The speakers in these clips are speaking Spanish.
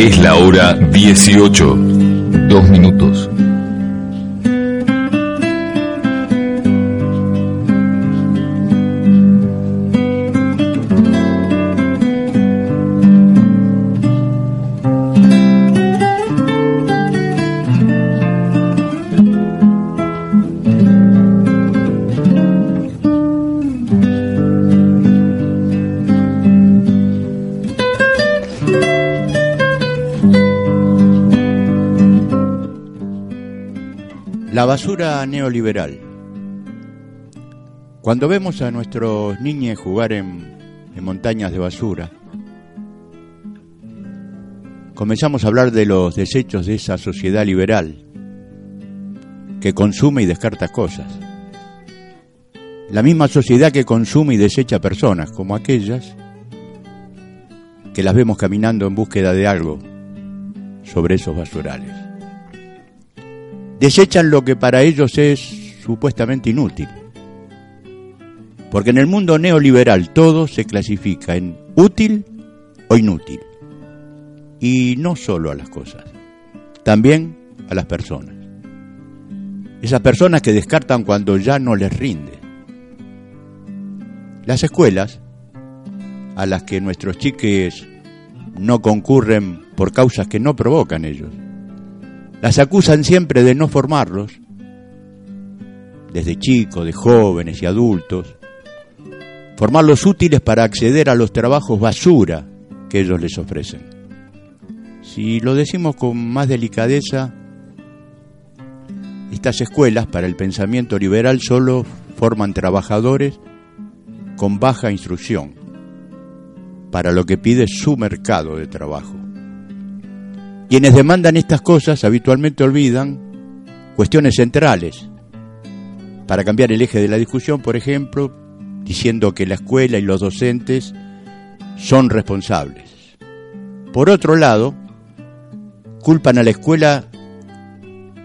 Es la hora 18. Dos minutos. La basura neoliberal. Cuando vemos a nuestros niños jugar en, en, montañas de basura, comenzamos a hablar de los desechos de esa sociedad liberal que consume y descarta cosas. La misma sociedad que consume y desecha personas, como aquellas que las vemos caminando en búsqueda de algo sobre esos basurales desechan lo que para ellos es supuestamente inútil. Porque en el mundo neoliberal todo se clasifica en útil o inútil. Y no solo a las cosas, también a las personas. Esas personas que descartan cuando ya no les rinde. Las escuelas, a las que nuestros chiques no concurren por causas que no provocan ellos, las acusan siempre de no formarlos, desde chicos, de jóvenes y adultos, formarlos útiles para acceder a los trabajos basura que ellos les ofrecen. Si lo decimos con más delicadeza, estas escuelas para el pensamiento liberal solo forman trabajadores con baja instrucción para lo que pide su mercado de trabajo. Quienes demandan estas cosas habitualmente olvidan cuestiones centrales. Para cambiar el eje de la discusión, por ejemplo, diciendo que la escuela y los docentes son responsables. Por otro lado, culpan a la escuela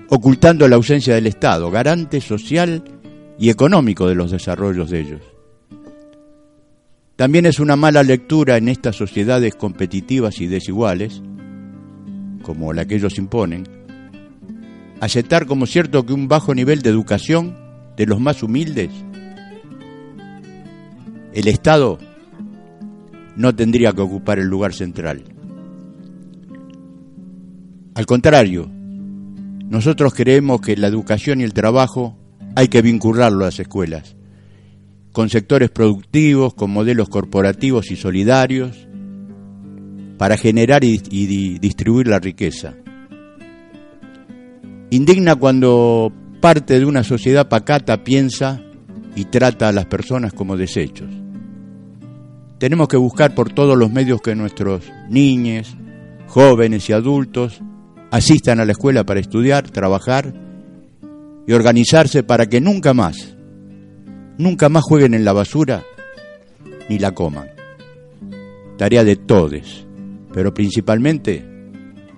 ocultando la ausencia del Estado, garante social y económico de los desarrollos de ellos. También es una mala lectura en estas sociedades competitivas y desiguales como la que ellos imponen, aceptar como cierto que un bajo nivel de educación de los más humildes, el Estado no tendría que ocupar el lugar central. Al contrario, nosotros creemos que la educación y el trabajo hay que vincularlo a las escuelas, con sectores productivos, con modelos corporativos y solidarios, para generar y, distribuir la riqueza. Indigna cuando parte de una sociedad pacata piensa y trata a las personas como desechos. Tenemos que buscar por todos los medios que nuestros niños, jóvenes y adultos asistan a la escuela para estudiar, trabajar y organizarse para que nunca más, nunca más jueguen en la basura ni la coman. Tarea de todos pero principalmente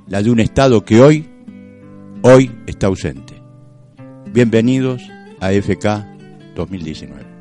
la de un Estado que hoy, hoy está ausente. Bienvenidos a FK 2019.